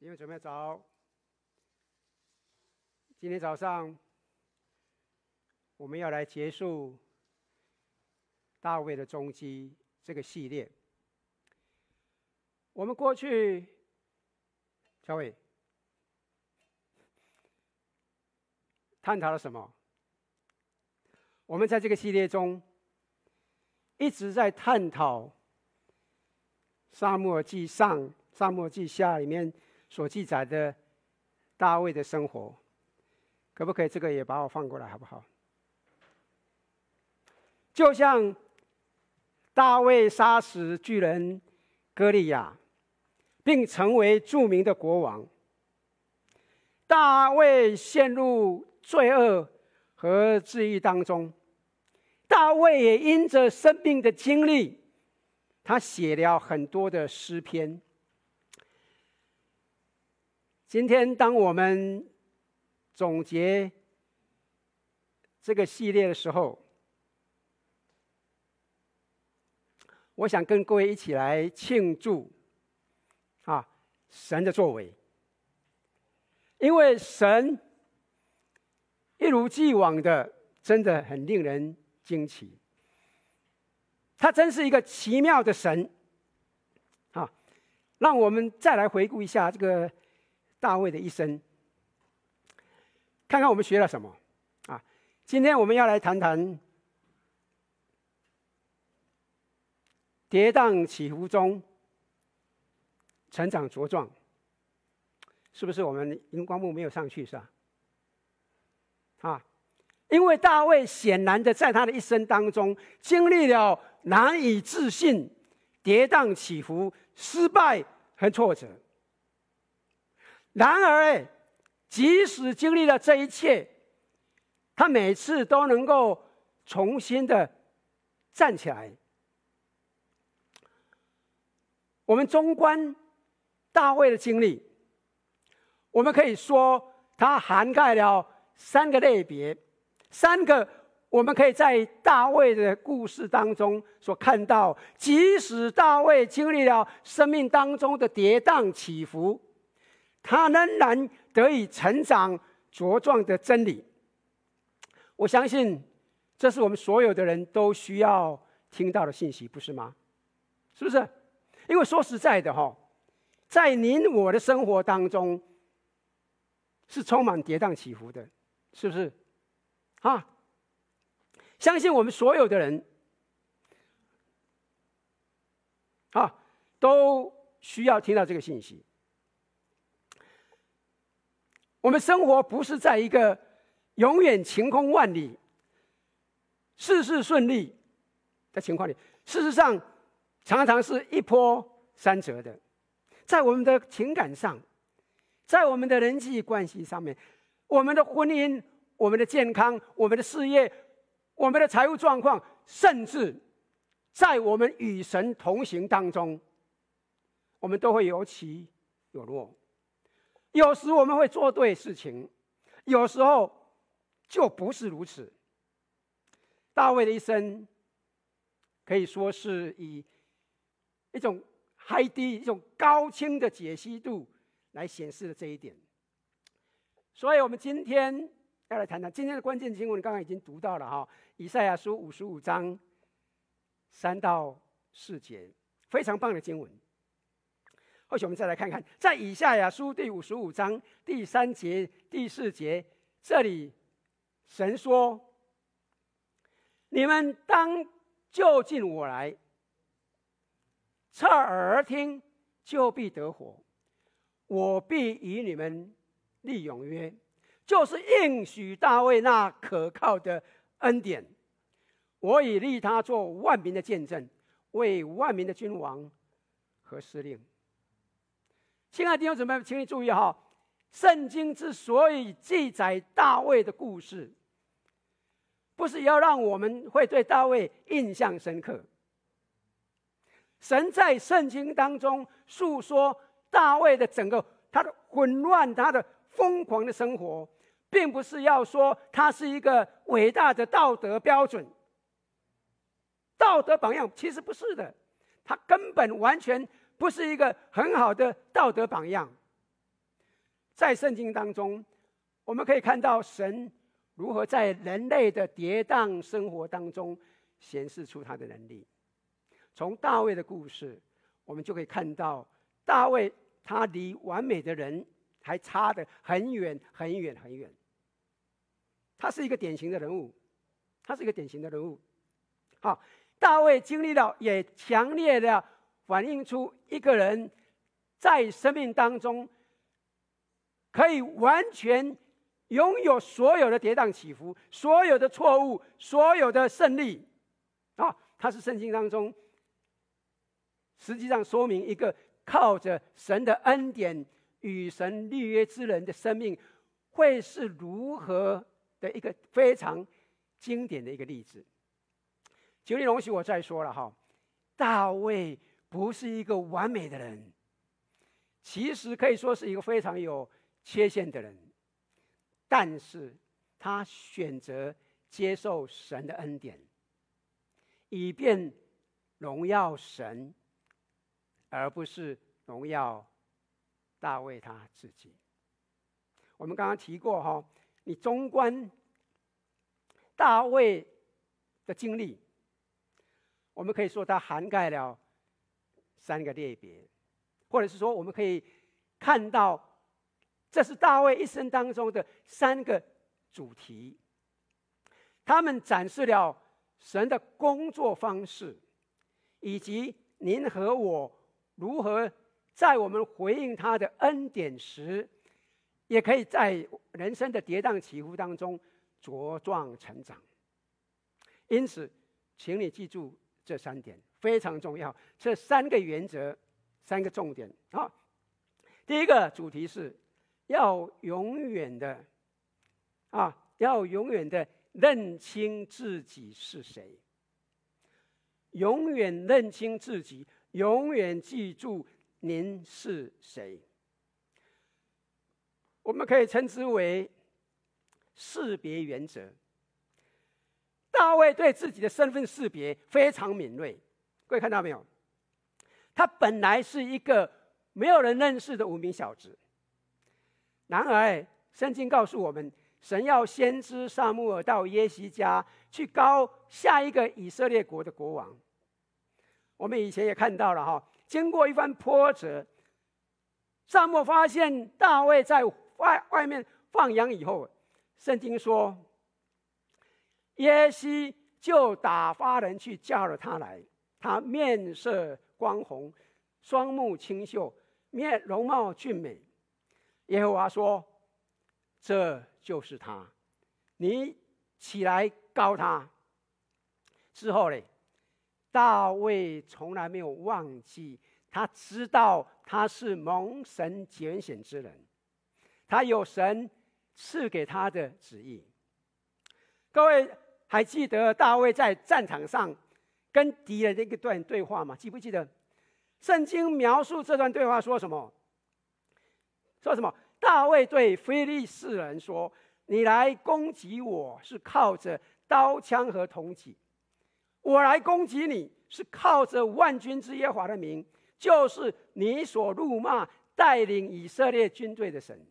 弟兄姊妹早。今天早上我们要来结束大卫的踪迹这个系列。我们过去，小伟探讨了什么？我们在这个系列中一直在探讨。沙漠记上、沙漠记下里面所记载的大卫的生活，可不可以这个也把我放过来，好不好？就像大卫杀死巨人歌利亚，并成为著名的国王。大卫陷入罪恶和治愈当中，大卫也因着生命的经历。他写了很多的诗篇。今天，当我们总结这个系列的时候，我想跟各位一起来庆祝啊神的作为，因为神一如既往的，真的很令人惊奇。他真是一个奇妙的神，啊！让我们再来回顾一下这个大卫的一生，看看我们学了什么啊？今天我们要来谈谈跌宕起伏中成长茁壮，是不是？我们荧光幕没有上去是吧？啊！因为大卫显然的在他的一生当中经历了。难以置信，跌宕起伏，失败和挫折。然而，即使经历了这一切，他每次都能够重新的站起来。我们纵观大卫的经历，我们可以说，它涵盖了三个类别，三个。我们可以在大卫的故事当中所看到，即使大卫经历了生命当中的跌宕起伏，他仍然得以成长茁壮的真理。我相信，这是我们所有的人都需要听到的信息，不是吗？是不是？因为说实在的，哈，在您我的生活当中，是充满跌宕起伏的，是不是？啊？相信我们所有的人，啊，都需要听到这个信息。我们生活不是在一个永远晴空万里、事事顺利的情况里，事实上，常常是一波三折的。在我们的情感上，在我们的人际关系上面，我们的婚姻、我们的健康、我们的事业。我们的财务状况，甚至在我们与神同行当中，我们都会有起有落。有时我们会做对事情，有时候就不是如此。大卫的一生可以说是以一种 high 低、一种高清的解析度来显示了这一点。所以，我们今天。要来谈谈今天的关键经文，刚刚已经读到了哈，以赛亚书五十五章三到四节，非常棒的经文。或许我们再来看看，在以下亚书第五十五章第三节、第四节，这里神说：“你们当就近我来，侧耳听，就必得活。我必与你们立永约。”就是应许大卫那可靠的恩典，我已立他做万民的见证，为万民的君王和司令。亲爱的弟兄姊妹，请你注意哈，圣经之所以记载大卫的故事，不是要让我们会对大卫印象深刻。神在圣经当中诉说大卫的整个他的混乱，他的疯狂的生活。并不是要说他是一个伟大的道德标准、道德榜样，其实不是的，他根本完全不是一个很好的道德榜样。在圣经当中，我们可以看到神如何在人类的跌宕生活当中显示出他的能力。从大卫的故事，我们就可以看到大卫他离完美的人还差得很远很远很远。他是一个典型的人物，他是一个典型的人物。好，大卫经历了，也强烈的反映出一个人在生命当中可以完全拥有所有的跌宕起伏、所有的错误、所有的胜利。啊，他是圣经当中实际上说明一个靠着神的恩典与神立约之人的生命会是如何的一个非常经典的一个例子。请你容许我再说了哈，大卫不是一个完美的人，其实可以说是一个非常有缺陷的人，但是他选择接受神的恩典，以便荣耀神，而不是荣耀大卫他自己。我们刚刚提过哈。你纵观大卫的经历，我们可以说它涵盖了三个类别，或者是说，我们可以看到，这是大卫一生当中的三个主题。他们展示了神的工作方式，以及您和我如何在我们回应他的恩典时。也可以在人生的跌宕起伏当中茁壮成长。因此，请你记住这三点非常重要。这三个原则，三个重点啊。第一个主题是要永远的啊，要永远的认清自己是谁。永远认清自己，永远记住您是谁。我们可以称之为识别原则。大卫对自己的身份识别非常敏锐，各位看到没有？他本来是一个没有人认识的无名小子。然而，圣经告诉我们，神要先知撒母耳到耶西家去膏下一个以色列国的国王。我们以前也看到了哈，经过一番波折，撒母耳发现大卫在。外外面放羊以后，圣经说，耶西就打发人去叫了他来。他面色光红，双目清秀，面容貌俊美。耶和华说：“这就是他，你起来告他。”之后呢，大卫从来没有忘记，他知道他是蒙神拣选之人。他有神赐给他的旨意。各位还记得大卫在战场上跟敌人的一段对话吗？记不记得？圣经描述这段对话说什么？说什么？大卫对非利士人说：“你来攻击我是靠着刀枪和铜戟，我来攻击你是靠着万军之耶华的名，就是你所辱骂带领以色列军队的神。”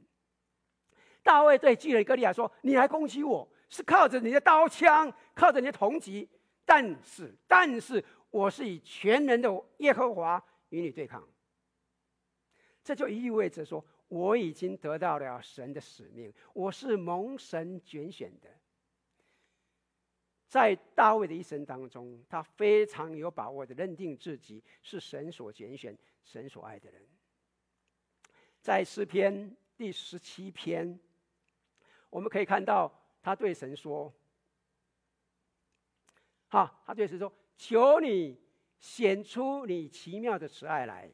大卫对巨人歌利亚说：“你来攻击我，是靠着你的刀枪，靠着你的铜戟，但是，但是，我是以全能的耶和华与你对抗。”这就意味着说，我已经得到了神的使命，我是蒙神拣选的。在大卫的一生当中，他非常有把握的认定自己是神所拣选、神所爱的人。在诗篇第十七篇。我们可以看到，他对神说：“好，他对神说，求你显出你奇妙的慈爱来。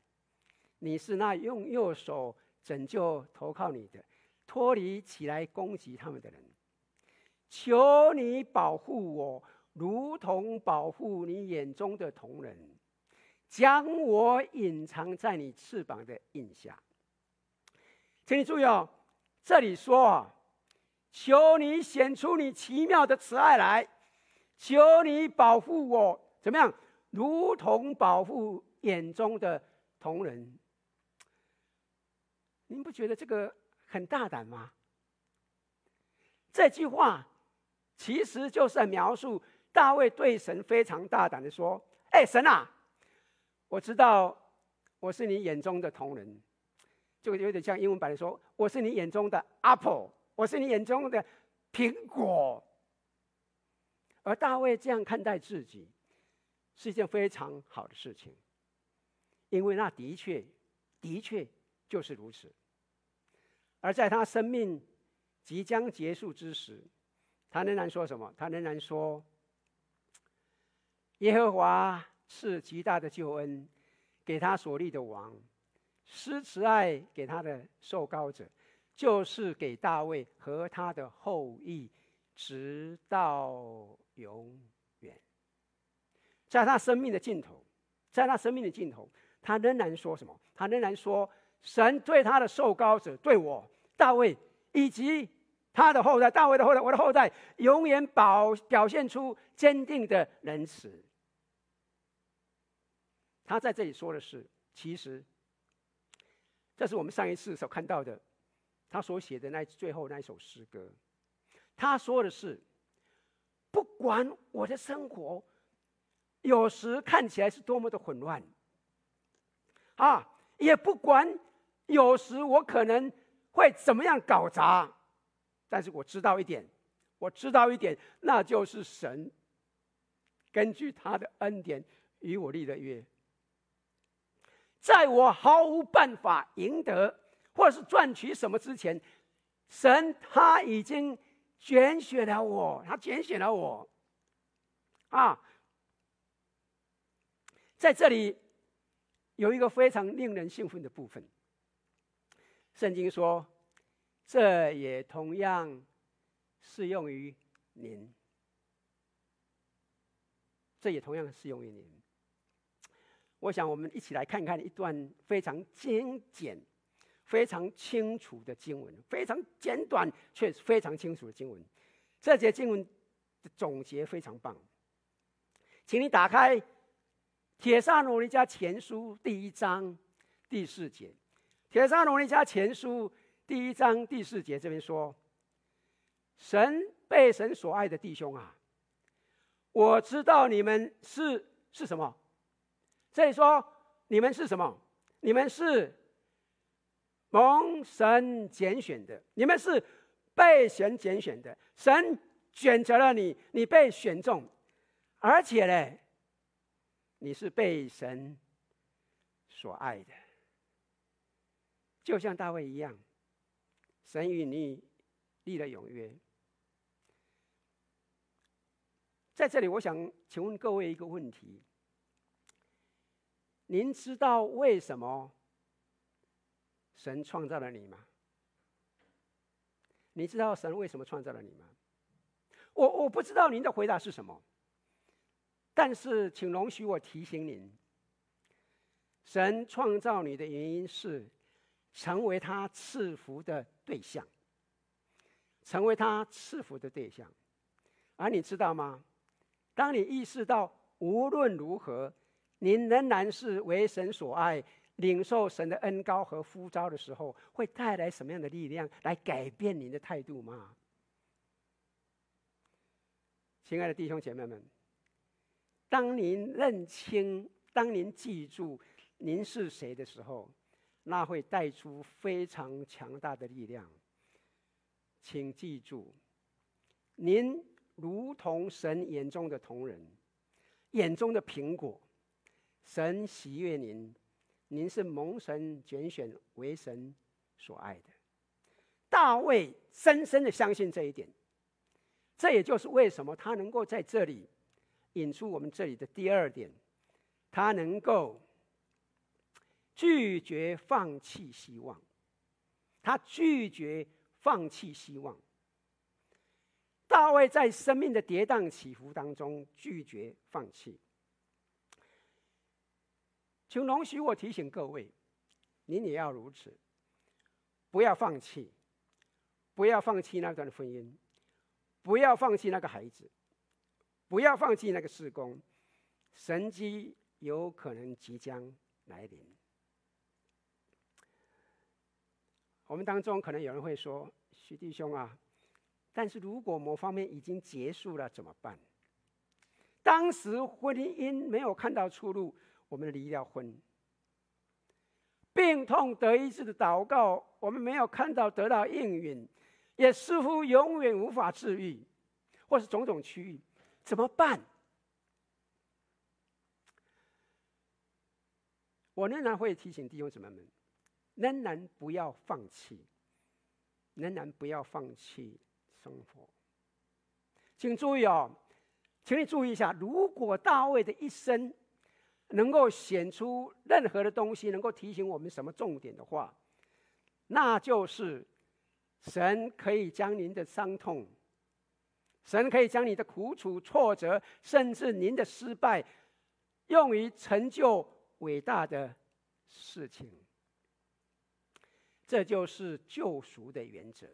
你是那用右手拯救投靠你的，脱离起来攻击他们的人。求你保护我，如同保护你眼中的瞳人，将我隐藏在你翅膀的荫下。”请你注意哦，这里说啊。求你显出你奇妙的慈爱来，求你保护我，怎么样？如同保护眼中的同人。您不觉得这个很大胆吗？这句话其实就是在描述大卫对神非常大胆的说：“哎，神啊，我知道我是你眼中的同人，就有点像英文版的说，我是你眼中的 apple，我是你眼中的苹果。”而大卫这样看待自己，是一件非常好的事情，因为那的确，的确就是如此。而在他生命即将结束之时，他仍然说什么？他仍然说：“耶和华赐极大的救恩给他所立的王，施慈爱给他的受膏者，就是给大卫和他的后裔，直到永远。”在他生命的尽头，在他生命的尽头，他仍然说什么？他仍然说：“神对他的受膏者，对我。”大卫以及他的后代，大卫的后代，我的后代，永远保表现出坚定的仁慈。他在这里说的是，其实这是我们上一次所看到的，他所写的那最后那一首诗歌。他说的是，不管我的生活有时看起来是多么的混乱，啊，也不管有时我可能。会怎么样搞砸？但是我知道一点，我知道一点，那就是神根据他的恩典与我立的约，在我毫无办法赢得或者是赚取什么之前，神他已经拣选了我，他拣选了我，啊，在这里有一个非常令人兴奋的部分。圣经说，这也同样适用于您。这也同样适用于您。我想，我们一起来看看一段非常精简、非常清楚的经文，非常简短却非常清楚的经文。这节经文的总结非常棒，请你打开《帖撒罗尼迦前书》第一章第四节。帖撒罗尼迦前书第一章第四节这边说：“神被神所爱的弟兄啊，我知道你们是是什么？这里说你们是什么？你们是蒙神拣选的，你们是被神拣选的。神选择了你，你被选中，而且呢，你是被神所爱的。”就像大卫一样，神与你立了永约。在这里，我想请问各位一个问题：您知道为什么神创造了你吗？你知道神为什么创造了你吗？我我不知道您的回答是什么，但是请容许我提醒您：神创造你的原因是。成为他赐福的对象，成为他赐福的对象，而你知道吗？当你意识到无论如何，您仍然是为神所爱、领受神的恩膏和呼召的时候，会带来什么样的力量来改变您的态度吗？亲爱的弟兄姐妹们，当您认清、当您记住您是谁的时候，那会带出非常强大的力量。请记住，您如同神眼中的瞳人，眼中的苹果。神喜悦您，您是蒙神拣选为神所爱的。大卫深深的相信这一点，这也就是为什么他能够在这里引出我们这里的第二点，他能够。拒绝放弃希望，他拒绝放弃希望。大卫在生命的跌宕起伏当中拒绝放弃。请容许我提醒各位，您也要如此，不要放弃，不要放弃那段婚姻，不要放弃那个孩子，不要放弃那个事工，神机有可能即将来临。我们当中可能有人会说：“徐弟兄啊，但是如果某方面已经结束了怎么办？当时婚姻没有看到出路，我们离了婚。病痛得医治的祷告，我们没有看到得到应允，也似乎永远无法治愈，或是种种区域，怎么办？”我仍然会提醒弟兄姊妹们，仍然不要放弃，仍然不要放弃生活。请注意哦，请你注意一下，如果大卫的一生能够显出任何的东西，能够提醒我们什么重点的话，那就是神可以将您的伤痛，神可以将你的苦楚、挫折，甚至您的失败，用于成就。伟大的事情，这就是救赎的原则。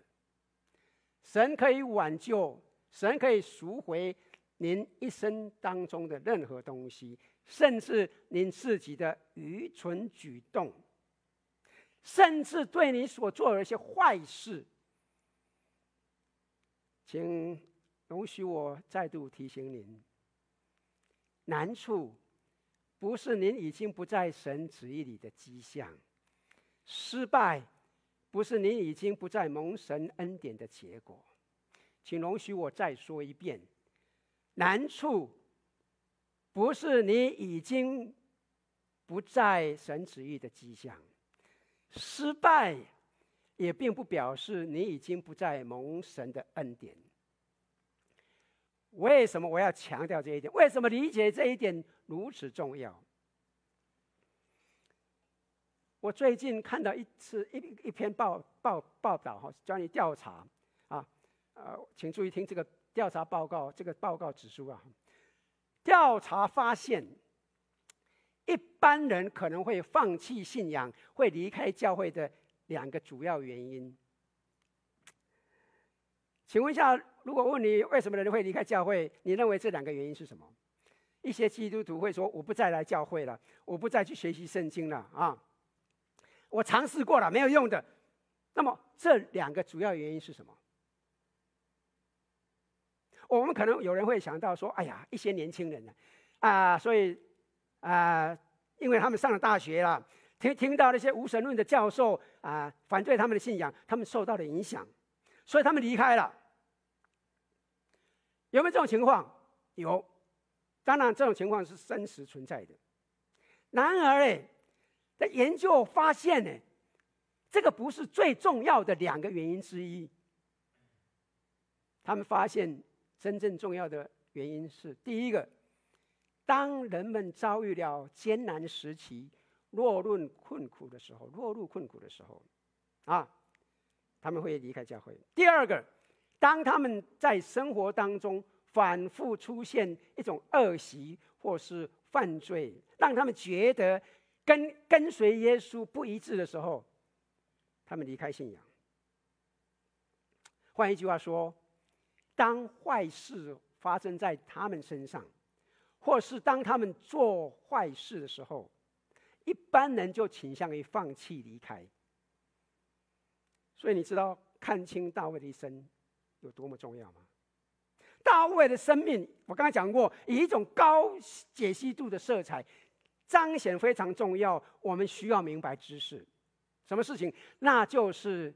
神可以挽救，神可以赎回您一生当中的任何东西，甚至您自己的愚蠢举动，甚至对你所做的一些坏事。请容许我再度提醒您，难处。不是您已经不在神旨意里的迹象，失败不是您已经不在蒙神恩典的结果，请容许我再说一遍，难处不是你已经不在神旨意的迹象，失败也并不表示你已经不在蒙神的恩典。为什么我要强调这一点？为什么理解这一点如此重要？我最近看到一次一一篇报报报道哈，关于调查啊，呃，请注意听这个调查报告。这个报告指出啊，调查发现，一般人可能会放弃信仰、会离开教会的两个主要原因。请问一下，如果问你为什么人会离开教会，你认为这两个原因是什么？一些基督徒会说：“我不再来教会了，我不再去学习圣经了啊，我尝试过了，没有用的。”那么这两个主要原因是什么？我们可能有人会想到说：“哎呀，一些年轻人呢，啊，所以啊，因为他们上了大学了，听听到那些无神论的教授啊，反对他们的信仰，他们受到了影响，所以他们离开了。”有没有这种情况？有，当然这种情况是真实存在的。然而呢，在研究发现呢，这个不是最重要的两个原因之一。他们发现真正重要的原因是：第一个，当人们遭遇了艰难时期、落入困苦的时候，落入困苦的时候，啊，他们会离开教会。第二个。当他们在生活当中反复出现一种恶习或是犯罪，让他们觉得跟跟随耶稣不一致的时候，他们离开信仰。换一句话说，当坏事发生在他们身上，或是当他们做坏事的时候，一般人就倾向于放弃离开。所以你知道，看清大卫的一生。有多么重要吗？大卫的生命，我刚才讲过，以一种高解析度的色彩彰显非常重要。我们需要明白知识，什么事情？那就是，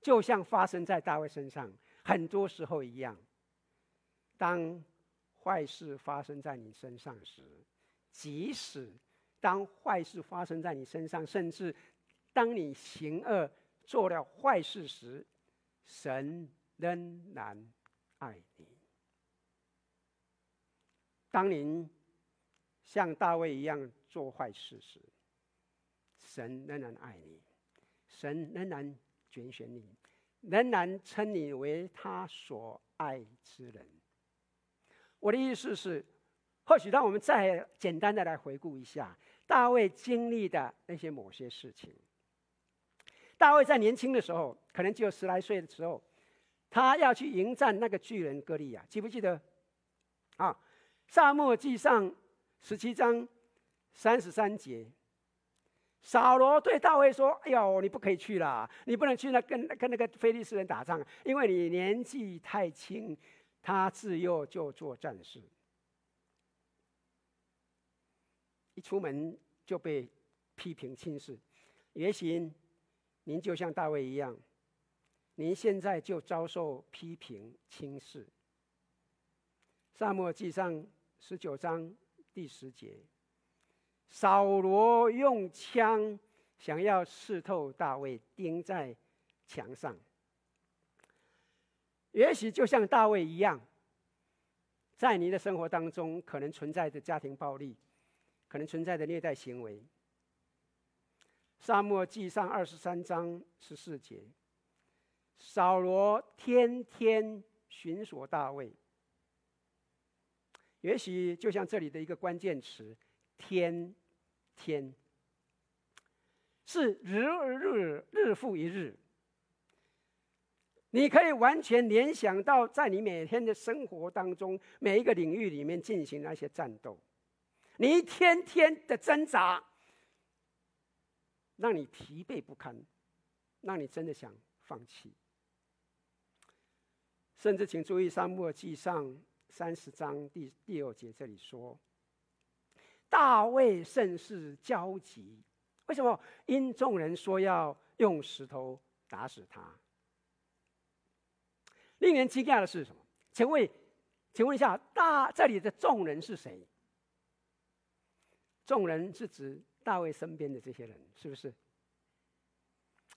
就像发生在大卫身上，很多时候一样。当坏事发生在你身上时，即使当坏事发生在你身上，甚至当你行恶做了坏事时，神仍然爱你。当您像大卫一样做坏事时，神仍然爱你，神仍然拣选你，仍然称你为他所爱之人。我的意思是，或许让我们再简单的来回顾一下大卫经历的那些某些事情。大卫在年轻的时候，可能只有十来岁的时候，他要去迎战那个巨人歌利亚，记不记得？啊，撒母耳记上十七章三十三节，扫罗对大卫说：“哎呦，你不可以去了，你不能去那跟跟那个非利士人打仗，因为你年纪太轻，他自幼就做战士，一出门就被批评轻视。也许您就像大卫一样，您现在就遭受批评轻视。”撒母耳记上十九章第十节。扫罗用枪想要刺透大卫，钉在墙上。也许就像大卫一样，在你的生活当中，可能存在着家庭暴力，可能存在着虐待行为。撒母耳记上二十三章十四节，扫罗天天寻索大卫。也许就像这里的一个关键词。天，天，是日日日复一日。你可以完全联想到，在你每天的生活当中，每一个领域里面进行那些战斗，你一天天的挣扎，让你疲惫不堪，让你真的想放弃。甚至，请注意《撒母耳记上》三十章第第二节，这里说。大卫甚是焦急，为什么？因众人说要用石头打死他。令人惊讶的是什么？请问，请问一下，大这里的众人是谁？众人是指大卫身边的这些人，是不是？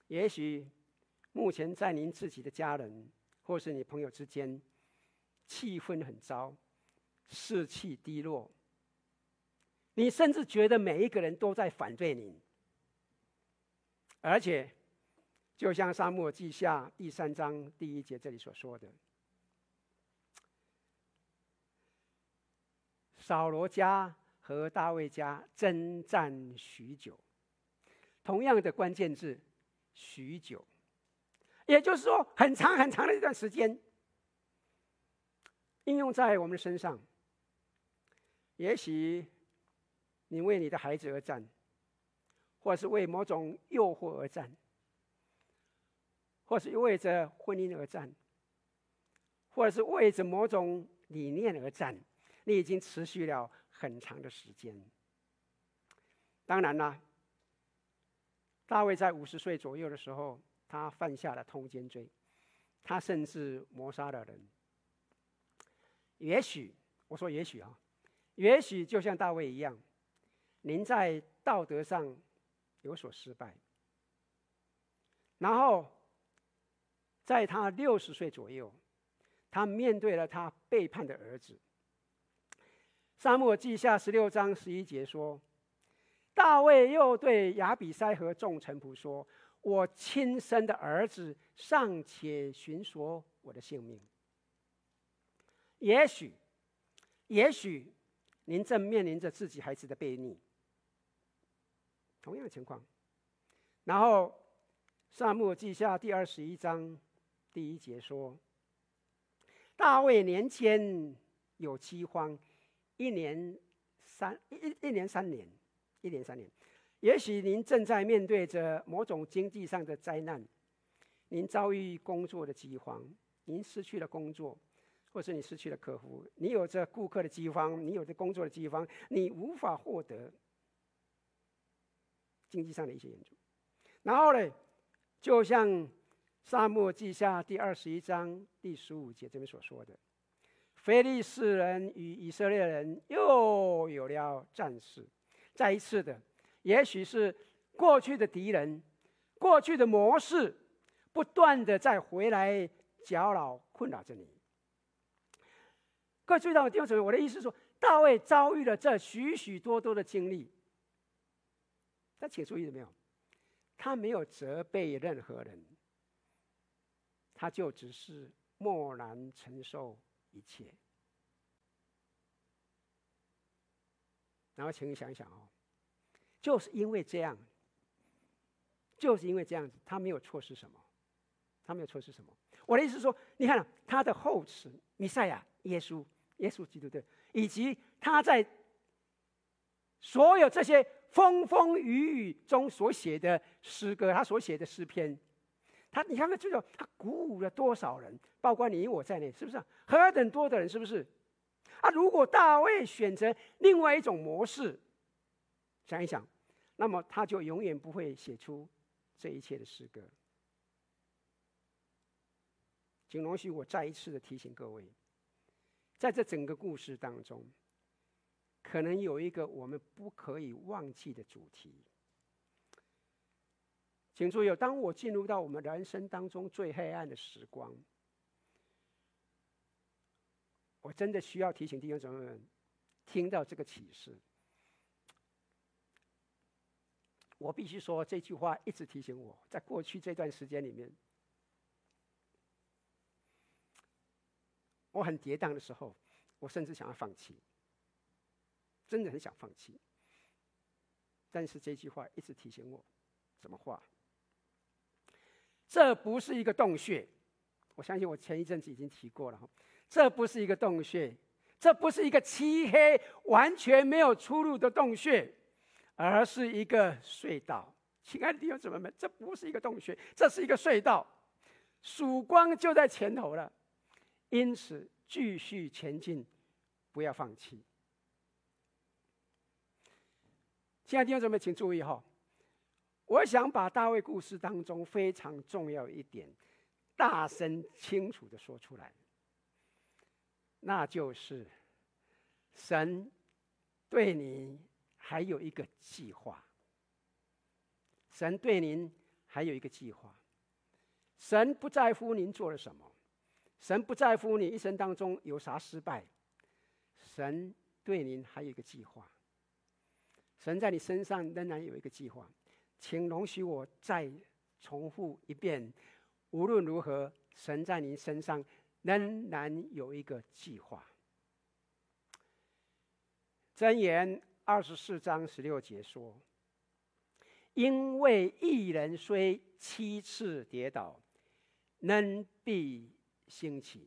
也许目前在您自己的家人或是你朋友之间，气氛很糟，士气低落。你甚至觉得每一个人都在反对你，而且，就像撒母耳记下第三章第一节这里所说的，扫罗家和大卫家征战许久，同样的关键字“许久”，也就是说很长很长的一段时间。应用在我们身上，也许。你为你的孩子而战，或是为某种诱惑而战，或是为着婚姻而战，或者是为着某种理念而战，你已经持续了很长的时间。当然啦，大卫在五十岁左右的时候，他犯下了通奸罪，他甚至谋杀了人。也许我说也许啊，也许就像大卫一样。您在道德上有所失败，然后在他六十岁左右，他面对了他背叛的儿子。撒母耳记下十六章十一节说：“大卫又对亚比筛和众臣仆说：‘我亲生的儿子尚且寻索我的性命。’也许，也许您正面临着自己孩子的悖逆。”同样的情况，然后《撒母记下》第二十一章第一节说：“大卫年间有饥荒，一年三一一年三年，一年三年。也许您正在面对着某种经济上的灾难，您遭遇工作的饥荒，您失去了工作，或是你失去了客户，你有着顾客的饥荒，你有着工作的饥荒，你无法获得。”经济上的一些援助，然后呢，就像《撒母耳记下》第二十一章第十五节这边所说的，非利士人与以色列人又有了战事，再一次的，也许是过去的敌人、过去的模式，不断的再回来搅扰、困扰着你。各位注意到我弟兄姊妹，我的意思是说，大卫遭遇了这许许多多的经历。但请注意了没有？他没有责备任何人，他就只是默然承受一切。然后，请你想一想哦，就是因为这样，就是因为这样子，他没有错失什么，他没有错失什么。我的意思是说，你看他的后嗣弥赛亚耶稣，耶稣基督对，以及他在所有这些。风风雨雨中所写的诗歌，他所写的诗篇，他你看看这种，他鼓舞了多少人，包括你我在内，是不是？何等多的人，是不是？啊，如果大卫选择另外一种模式，想一想，那么他就永远不会写出这一切的诗歌。请容许我再一次的提醒各位，在这整个故事当中，可能有一个我们不可以忘记的主题。请注意，当我进入到我们人生当中最黑暗的时光，我真的需要提醒弟兄姊妹们，听到这个启示，我必须说这句话一直提醒我，在过去这段时间里面。我很跌宕的时候，我甚至想要放弃，真的很想放弃。但是这句话一直提醒我，什么话？这不是一个洞穴，我相信我前一阵子已经提过了哈。这不是一个洞穴，这不是一个漆黑、完全没有出路的洞穴，而是一个隧道。亲爱的弟兄姊妹们，这不是一个洞穴，这是一个隧道，曙光就在前头了。因此，继续前进，不要放弃。亲爱的弟兄姊妹，请注意哈，我想把大卫故事当中非常重要一点，大声清楚的说出来，那就是神对你还有一个计划。神对您还有一个计划，神不在乎您做了什么。神不在乎你一生当中有啥失败，神对您还有一个计划。神在你身上仍然有一个计划，请容许我再重复一遍：无论如何，神在您身上仍然有一个计划。箴言二十四章十六节说：“因为一人虽七次跌倒，仍必。”兴起，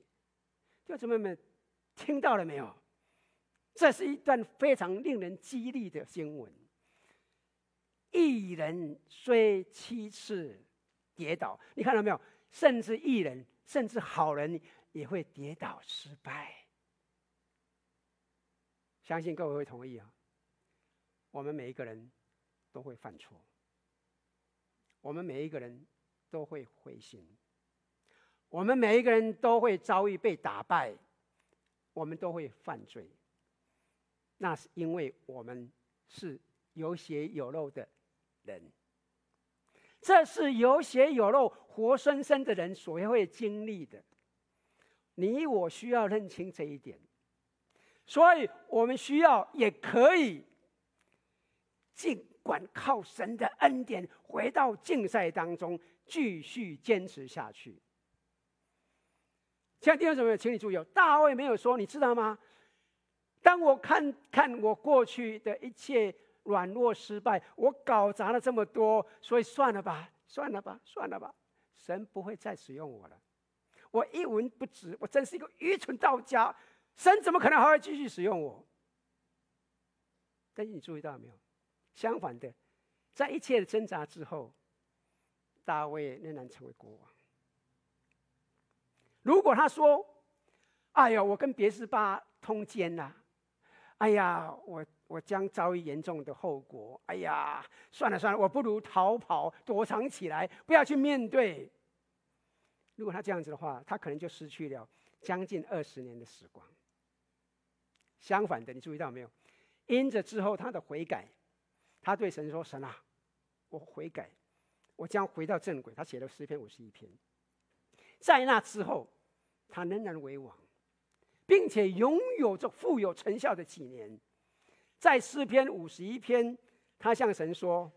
弟兄姊妹们，听到了没有？这是一段非常令人激励的经文。义人虽七次跌倒，你看到没有？甚至义人，甚至好人也会跌倒失败。相信各位会同意啊。我们每一个人都会犯错，我们每一个人都会灰心。我们每一个人都会遭遇被打败，我们都会犯罪。那是因为我们是有血有肉的人，这是有血有肉、活生生的人所会经历的。你我需要认清这一点，所以我们需要也可以，尽管靠神的恩典回到竞赛当中，继续坚持下去。现在弟兄姊妹，请你注意哦，大卫没有说，你知道吗？当我看看我过去的一切软弱失败，我搞砸了这么多，所以算了吧，算了吧，算了吧，神不会再使用我了。我一文不值，我真是一个愚蠢到家，神怎么可能还会继续使用我？但是你注意到没有？相反的，在一切的挣扎之后，大卫仍然成为国王。如果他说：“哎呀，我跟别是巴通奸了，哎呀，我我将遭遇严重的后果。哎呀，算了算了，我不如逃跑，躲藏起来，不要去面对。”如果他这样子的话，他可能就失去了将近二十年的时光。相反的，你注意到没有？因着之后他的悔改，他对神说：“神啊，我悔改，我将回到正轨。”他写了诗篇五十一篇。在那之后，他仍然为王，并且拥有着富有成效的几年。在诗篇五十一篇，他向神说：“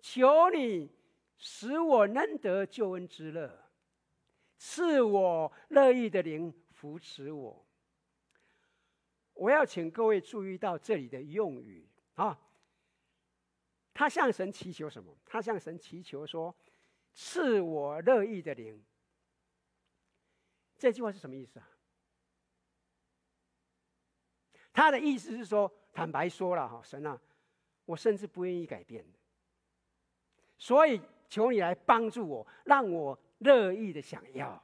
求你使我能得救恩之乐，赐我乐意的灵扶持我。”我要请各位注意到这里的用语啊，他向神祈求什么？他向神祈求说。赐我乐意的灵，这句话是什么意思啊？他的意思是说，坦白说了哈，神啊，我甚至不愿意改变。所以求你来帮助我，让我乐意的想要。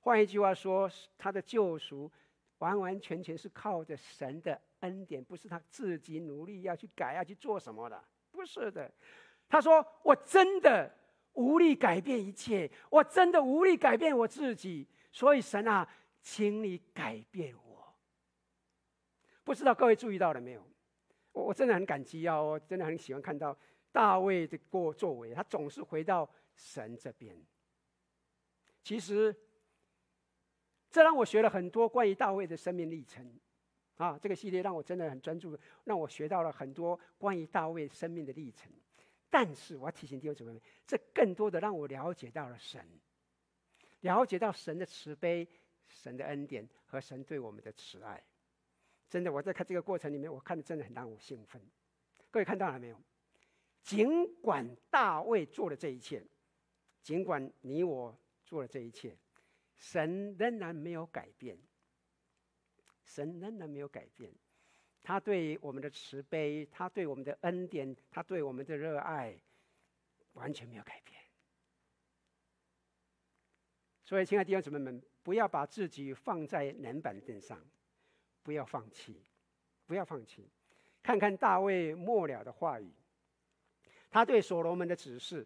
换一句话说，他的救赎完完全全是靠着神的恩典，不是他自己努力要去改，要去做什么的，不是的。他说：“我真的无力改变一切，我真的无力改变我自己。所以神啊，请你改变我。”不知道各位注意到了没有？我我真的很感激啊，我真的很喜欢看到大卫的过作为，他总是回到神这边。其实。这让我学了很多关于大卫的生命历程，啊，这个系列让我真的很专注，让我学到了很多关于大卫生命的历程。但是我要提醒弟兄姊妹们，这更多的让我了解到了神，了解到神的慈悲、神的恩典和神对我们的慈爱。真的，我在看这个过程里面，我看的真的很让我兴奋。各位看到了没有？尽管大卫做了这一切，尽管你我做了这一切。神仍然没有改变，神仍然没有改变，他对我们的慈悲，他对我们的恩典，他对我们的热爱，完全没有改变。所以，亲爱的弟兄姊妹们，不要把自己放在冷板凳上，不要放弃，不要放弃。看看大卫末了的话语，他对所罗门的指示，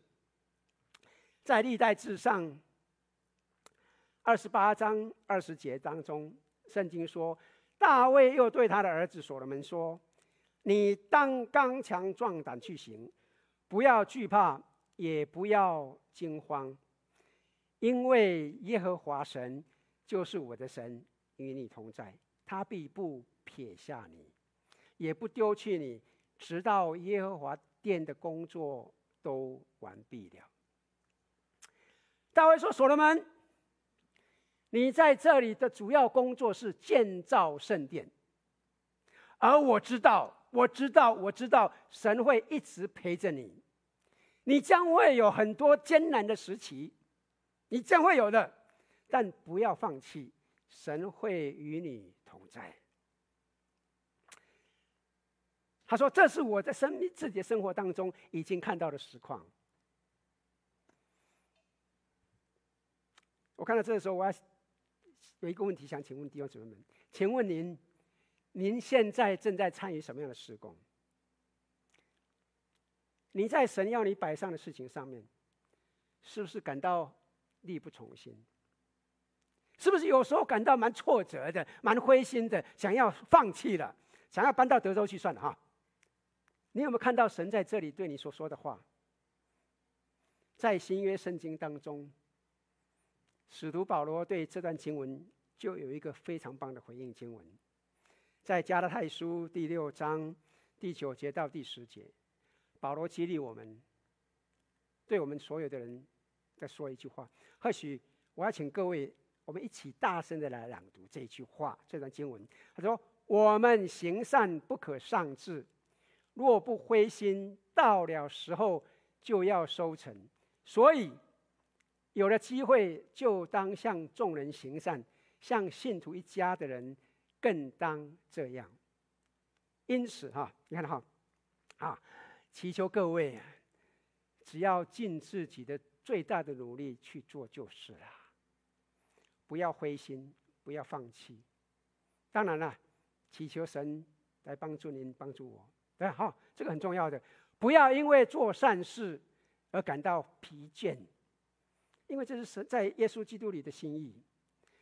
在历代志上。二十八章二十节当中，圣经说，大卫又对他的儿子所罗门说：“你当刚强壮胆去行，不要惧怕，也不要惊慌，因为耶和华神就是我的神，与你同在，他必不撇下你，也不丢弃你，直到耶和华殿的工作都完毕了。”大卫说：“所罗门。”你在这里的主要工作是建造圣殿，而我知道，我知道，我知道，神会一直陪着你。你将会有很多艰难的时期，你将会有的，但不要放弃，神会与你在。他说：“这是我在生命自己的生活当中已经看到的实况。”我看到这个时候，我要。有一个问题想请问弟兄姊妹们，请问您，您现在正在参与什么样的施工？你在神要你摆上的事情上面，是不是感到力不从心？是不是有时候感到蛮挫折的、蛮灰心的，想要放弃了，想要搬到德州去算了哈？你有没有看到神在这里对你所说的话？在新约圣经当中。使徒保罗对这段经文就有一个非常棒的回应经文，在加拉太书第六章第九节到第十节，保罗激励我们，对我们所有的人再说一句话。或许我要请各位，我们一起大声的来朗读这句话，这段经文。他说：“我们行善不可丧志，若不灰心，到了时候就要收成。”所以。有了机会，就当向众人行善，向信徒一家的人更当这样。因此，哈，你看哈，啊，祈求各位，只要尽自己的最大的努力去做就是了，不要灰心，不要放弃。当然了，祈求神来帮助您，帮助我。对，好，这个很重要的，不要因为做善事而感到疲倦。因为这是神在耶稣基督里的心意，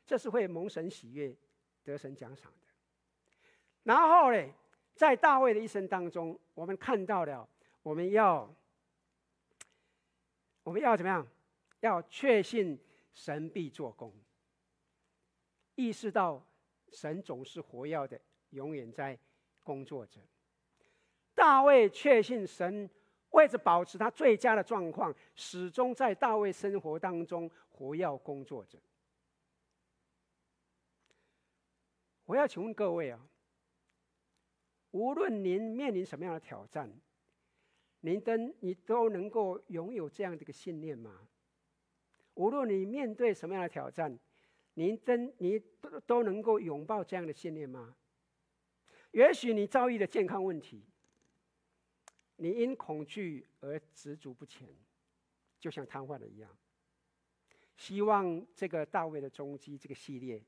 这是会蒙神喜悦、得神奖赏的。然后呢，在大卫的一生当中，我们看到了，我们要，我们要怎么样？要确信神必做工，意识到神总是活跃的，永远在工作着。大卫确信神。为着保持他最佳的状况，始终在大卫生活当中活跃工作着。我要请问各位啊，无论您面临什么样的挑战，您都你都能够拥有这样的一个信念吗？无论你面对什么样的挑战，您真你都都能够拥抱这样的信念吗？也许你遭遇了健康问题。你因恐惧而止足不前，就像瘫痪了一样。希望这个大卫的踪迹这个系列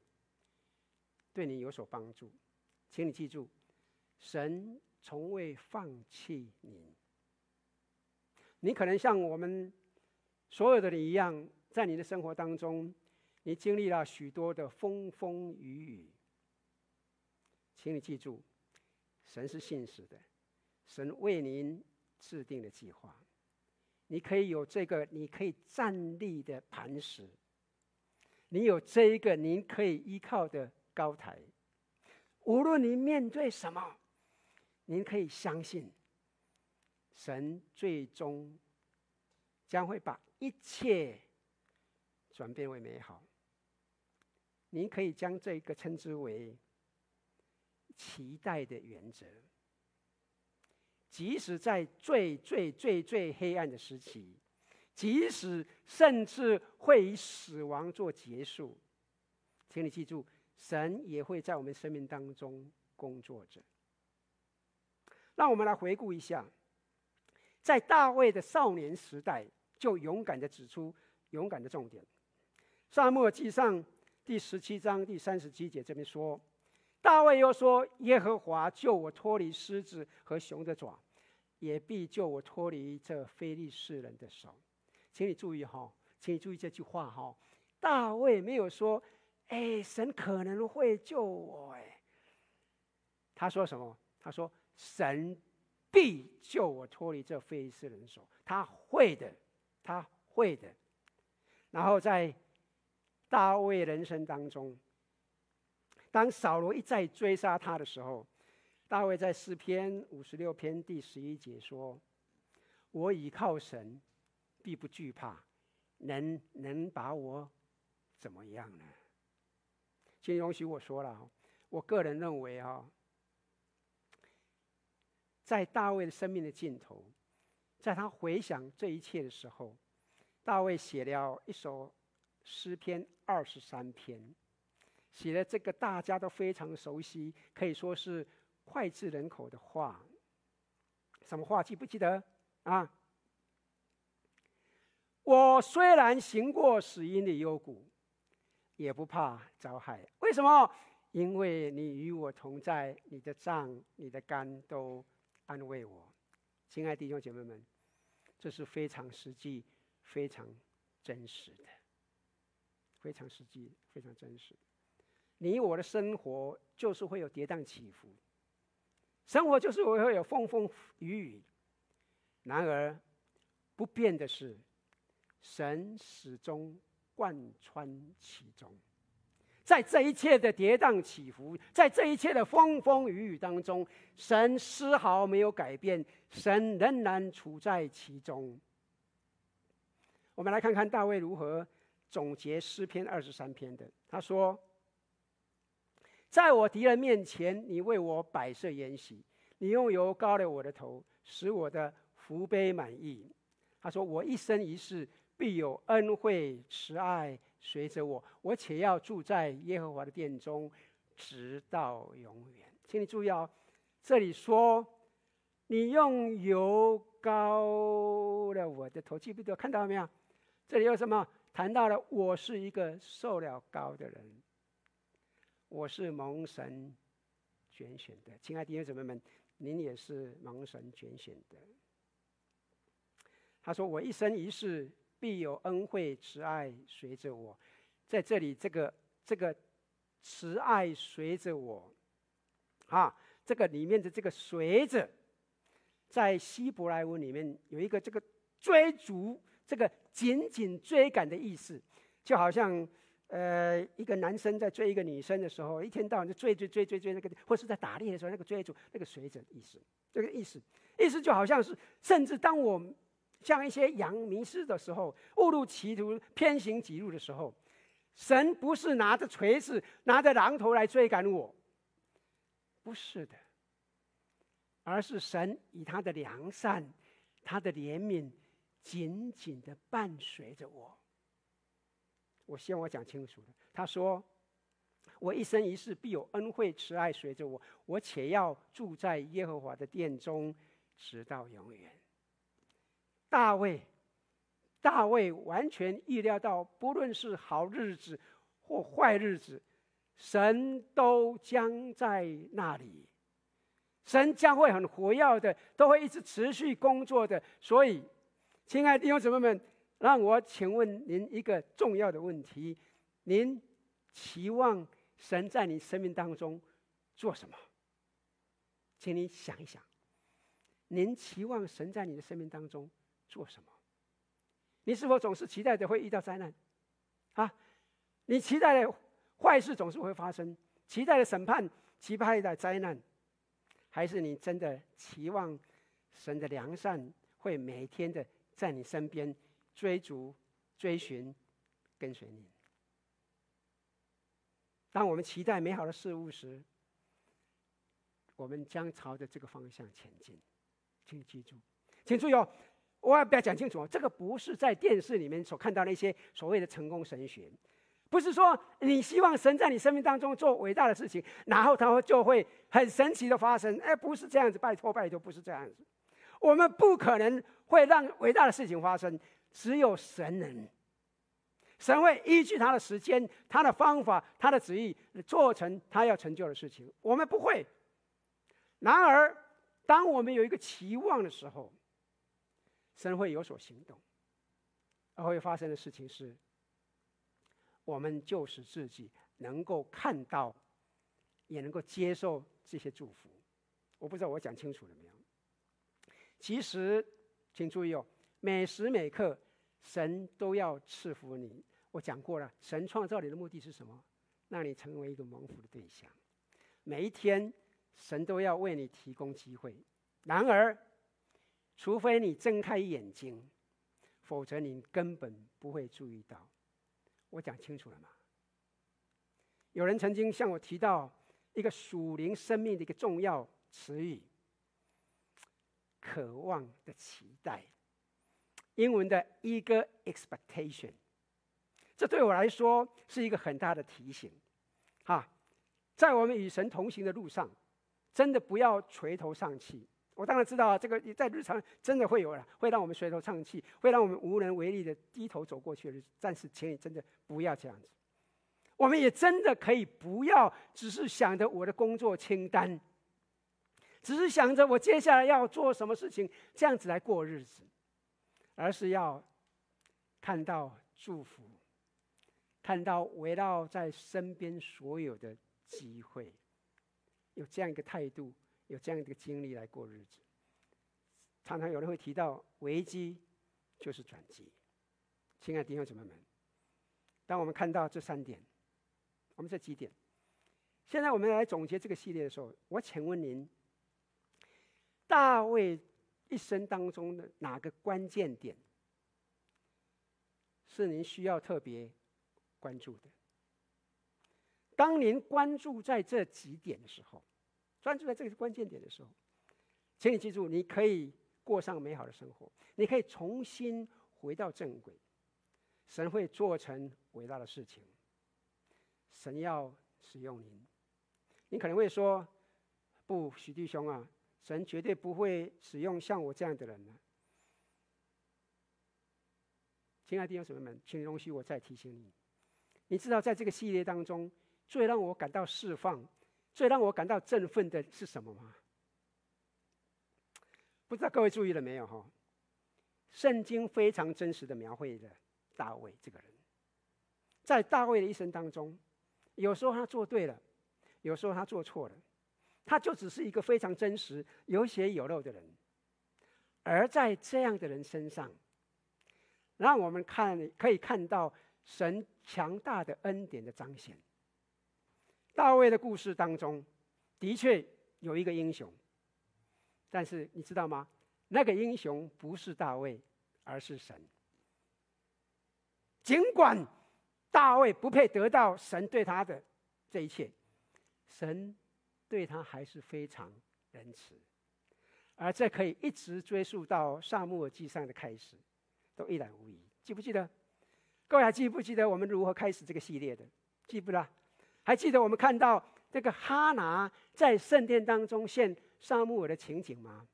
对你有所帮助，请你记住，神从未放弃你。你可能像我们所有的人一样，在你的生活当中，你经历了许多的风风雨雨。请你记住，神是信实的，神为您制定了计划。你可以有这个，你可以站立的磐石。你有这一个，您可以依靠的高台。无论你面对什么，您可以相信，神最终将会把一切转变为美好。您可以将这个称之为期待的原则。即使在最最最最黑暗的时期，即使甚至会以死亡做结束，请你记住，神也会在我们生命当中工作着。让我们来回顾一下，在大卫的少年时代，就勇敢的指出勇敢的重点。撒母耳记上第十七章第三十七节这边说。大卫又说：“耶和华救我脱离狮子和熊的爪，也必救我脱离这非利士人的手。”请你注意哈，请你注意这句话哈。大卫没有说：“哎，神可能会救我。”哎，他说什么？他说：“神必救我脱离这非利士人的手。”他会的，他会的。然后在大卫人生当中。当扫罗一再追杀他的时候，大卫在诗篇五十六篇第十一节说：“我倚靠神，必不惧怕，能能把我怎么样呢？”请容许我说了，我个人认为啊，在大卫的生命的尽头，在他回想这一切的时候，大卫写了一首诗篇二十三篇。写了这个大家都非常熟悉，可以说是脍炙人口的话。什么话？记不记得啊？我虽然行过死荫的幽谷，也不怕遭害。为什么？因为你与我同在，你的杖、你的肝都安慰我。亲爱的弟兄姐妹们，这是非常实际、非常真实的，非常实际、非常真实。你我的生活就是会有跌宕起伏，生活就是会有风风雨雨。然而，不变的是，神始终贯穿其中。在这一切的跌宕起伏，在这一切的风风雨雨当中，神丝毫没有改变，神仍然处在其中。我们来看看大卫如何总结诗篇二十三篇的。他说。在我敌人面前，你为我摆设筵席，你用油膏了我的头，使我的福杯满溢。他说：“我一生一世必有恩惠慈爱随着我，我且要住在耶和华的殿中，直到永远。”请你注意哦，这里说你用油膏了我的头，记不记得？看到了没有？这里有什么？谈到了我是一个受了膏的人。我是蒙神拣选的，亲爱的弟兄姊妹们，您也是蒙神拣选的。他说：“我一生一世必有恩惠慈爱随着我。”在这里，这个这个慈爱随着我，啊，这个里面的这个随着，在希伯来文里面有一个这个追逐、这个紧紧追赶的意思，就好像。呃，一个男生在追一个女生的时候，一天到晚就追追追追追那个，或是在打猎的时候，那个追逐那个随着意思，这个意思，意思就好像是，甚至当我像一些羊迷失的时候，误入歧途、偏行己路的时候，神不是拿着锤子、拿着榔头来追赶我，不是的，而是神以他的良善、他的怜悯，紧紧的伴随着我。我希望我讲清楚了。他说：“我一生一世必有恩惠慈爱随着我，我且要住在耶和华的殿中，直到永远。大卫，大卫完全预料到，不论是好日子或坏日子，神都将在那里，神将会很活跃的，都会一直持续工作的。所以，亲爱的弟兄姊妹们，让我请问您一个重要的问题：您期望神在你生命当中做什么？请你想一想，您期望神在你的生命当中做什么？你是否总是期待着会遇到灾难？啊，你期待的坏事总是会发生，期待的审判，期待的灾难，还是你真的期望神的良善会每天的在你身边追逐、追寻、跟随你？当我们期待美好的事物时，我们将朝着这个方向前进。请记住，请注意哦，我要不要讲清楚？这个不是在电视里面所看到那些所谓的成功神学，不是说你希望神在你生命当中做伟大的事情，然后它就会很神奇的发生。哎，不是这样子，拜托拜托，不是这样子。我们不可能会让伟大的事情发生，只有神能。神会依据他的时间、他的方法、他的旨意，做成他要成就的事情。我们不会。然而，当我们有一个期望的时候，神会有所行动。而会发生的事情是，我们就使自己能够看到，也能够接受这些祝福。我不知道我讲清楚了没有？其实，请注意哦，每时每刻。神都要赐福你。我讲过了，神创造你的目的是什么？让你成为一个蒙福的对象。每一天，神都要为你提供机会。然而，除非你睁开眼睛，否则你根本不会注意到。我讲清楚了吗？有人曾经向我提到一个属灵生命的一个重要词语：渴望的期待。英文的 eager expectation，这对我来说是一个很大的提醒，哈，在我们与神同行的路上，真的不要垂头丧气。我当然知道这个在日常真的会有了，会让我们垂头丧气，会让我们无能为力的低头走过去的。但是，请你真的不要这样子。我们也真的可以不要只是想着我的工作清单，只是想着我接下来要做什么事情，这样子来过日子。而是要看到祝福，看到围绕在身边所有的机会，有这样一个态度，有这样一个经历来过日子。常常有人会提到危机就是转机。亲爱的弟兄姊妹们，当我们看到这三点，我们这几点，现在我们来总结这个系列的时候，我请问您，大卫。一生当中的哪个关键点是您需要特别关注的？当您关注在这几点的时候，专注在这个关键点的时候，请你记住，你可以过上美好的生活，你可以重新回到正轨，神会做成伟大的事情，神要使用您。你可能会说：“不，许弟兄啊。”神绝对不会使用像我这样的人呢。亲爱的弟兄姊妹们，请容许我再提醒你：你知道，在这个系列当中，最让我感到释放、最让我感到振奋的是什么吗？不知道各位注意了没有？哈，圣经非常真实的描绘了大卫这个人。在大卫的一生当中，有时候他做对了，有时候他做错了。他就只是一个非常真实、有血有肉的人，而在这样的人身上，让我们看可以看到神强大的恩典的彰显。大卫的故事当中，的确有一个英雄，但是你知道吗？那个英雄不是大卫，而是神。尽管大卫不配得到神对他的这一切，神。对他还是非常仁慈，而这可以一直追溯到撒母耳记上的开始，都一览无遗。记不记得？各位还记不记得我们如何开始这个系列的？记不啦？还记得我们看到这个哈拿在圣殿当中献撒母耳的情景吗？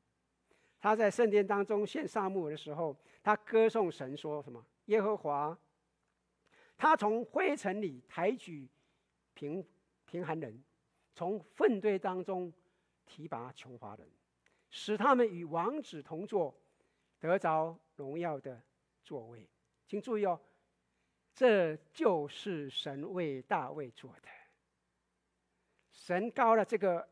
他在圣殿当中献撒母耳的时候，他歌颂神说什么？耶和华，他从灰尘里抬举贫贫寒人，从粪堆当中提拔穷华人，使他们与王子同坐，得着荣耀的座位。请注意哦，这就是神为大卫做的。神高了这个，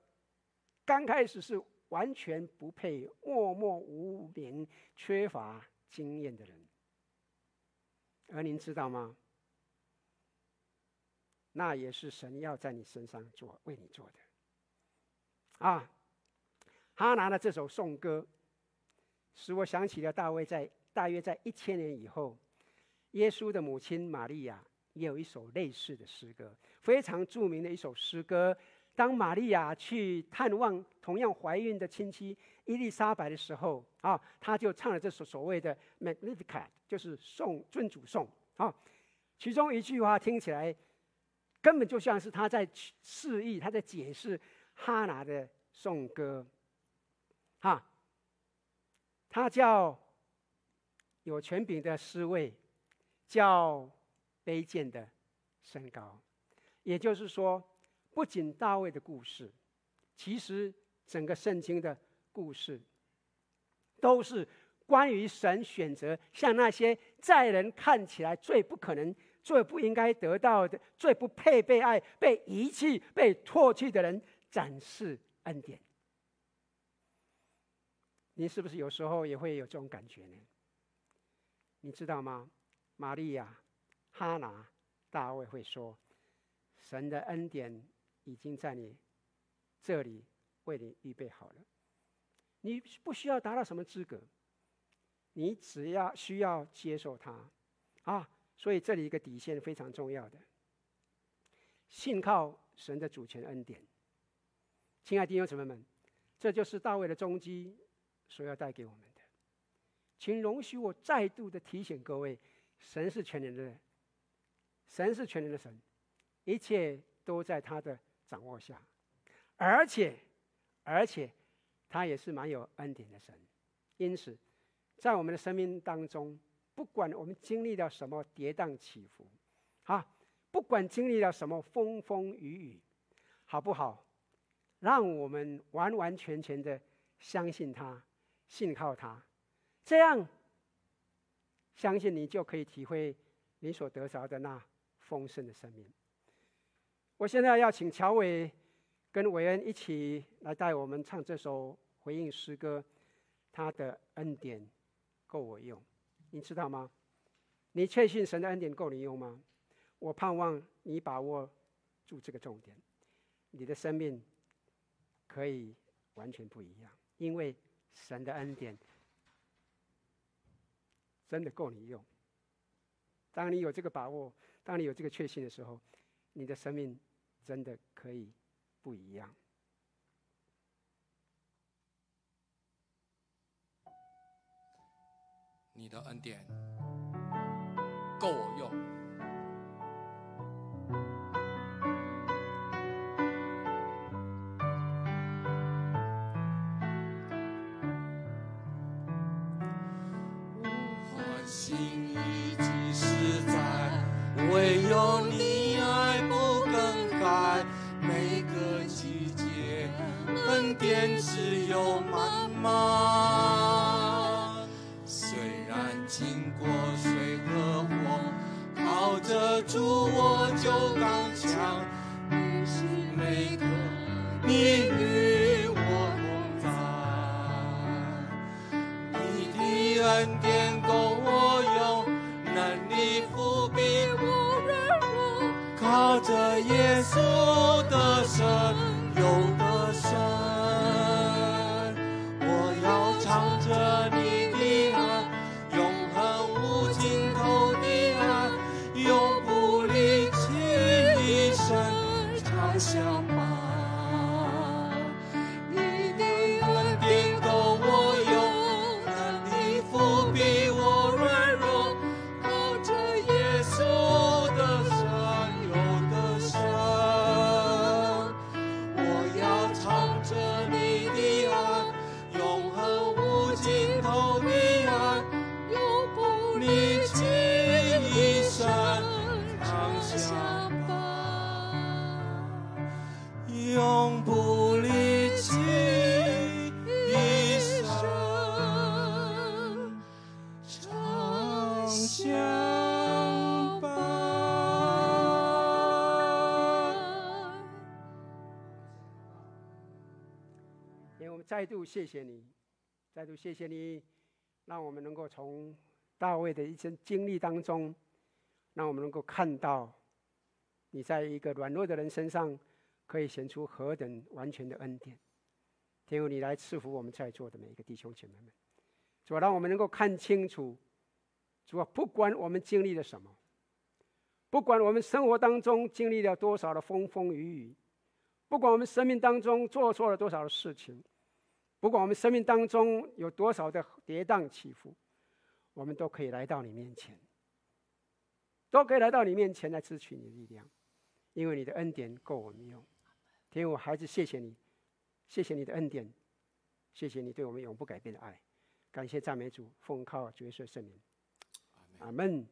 刚开始是。完全不配、默默无名、缺乏经验的人，而您知道吗？那也是神要在你身上做、为你做的。啊，哈拿的这首颂歌，使我想起了大卫在大约在一千年以后，耶稣的母亲玛利亚也有一首类似的诗歌，非常著名的一首诗歌。当玛利亚去探望同样怀孕的亲戚伊丽莎白的时候，啊，他就唱了这首所谓的 Magnificat，就是颂尊主颂啊。其中一句话听起来根本就像是他在示意，他在解释哈拿的颂歌。哈，他叫有权柄的施慰，叫卑贱的身高，也就是说。不仅大卫的故事，其实整个圣经的故事，都是关于神选择像那些在人看起来最不可能、最不应该得到的、最不配被爱、被遗弃、被唾弃的人展示恩典。你是不是有时候也会有这种感觉呢？你知道吗？玛利亚、哈拿、大卫会说，神的恩典。已经在你这里为你预备好了，你不需要达到什么资格，你只要需要接受它啊！所以这里一个底线非常重要的，信靠神的主权恩典。亲爱的弟兄姊妹们，这就是大卫的踪迹所要带给我们的。请容许我再度的提醒各位：神是全能的，神是全能的神，一切都在他的。掌握下，而且，而且，他也是蛮有恩典的神。因此，在我们的生命当中，不管我们经历了什么跌宕起伏，啊，不管经历了什么风风雨雨，好不好？让我们完完全全的相信他，信靠他，这样，相信你就可以体会你所得着的那丰盛的生命。我现在要请乔伟跟伟恩一起来带我们唱这首回应诗歌，他的恩典够我用，你知道吗？你确信神的恩典够你用吗？我盼望你把握住这个重点，你的生命可以完全不一样，因为神的恩典真的够你用。当你有这个把握，当你有这个确信的时候，你的生命。真的可以不一样。你的恩典够我用。我心已经是在，唯有你爱不更改。每个季节，恩典是有妈妈。主我就刚再度谢谢你，再度谢谢你，让我们能够从大卫的一生经历当中，让我们能够看到你在一个软弱的人身上可以显出何等完全的恩典。天父，你来赐福我们在座的每一个弟兄姐妹们，主啊，让我们能够看清楚，主啊，不管我们经历了什么，不管我们生活当中经历了多少的风风雨雨，不管我们生命当中做错了多少的事情，不管我们生命当中有多少的跌宕起伏，我们都可以来到你面前，都可以来到你面前来支取你的力量，因为你的恩典够我们用。天父，孩子，谢谢你。谢谢你的恩典，谢谢你对我们永不改变的爱，感谢赞美主，奉靠主耶稣圣名，阿门。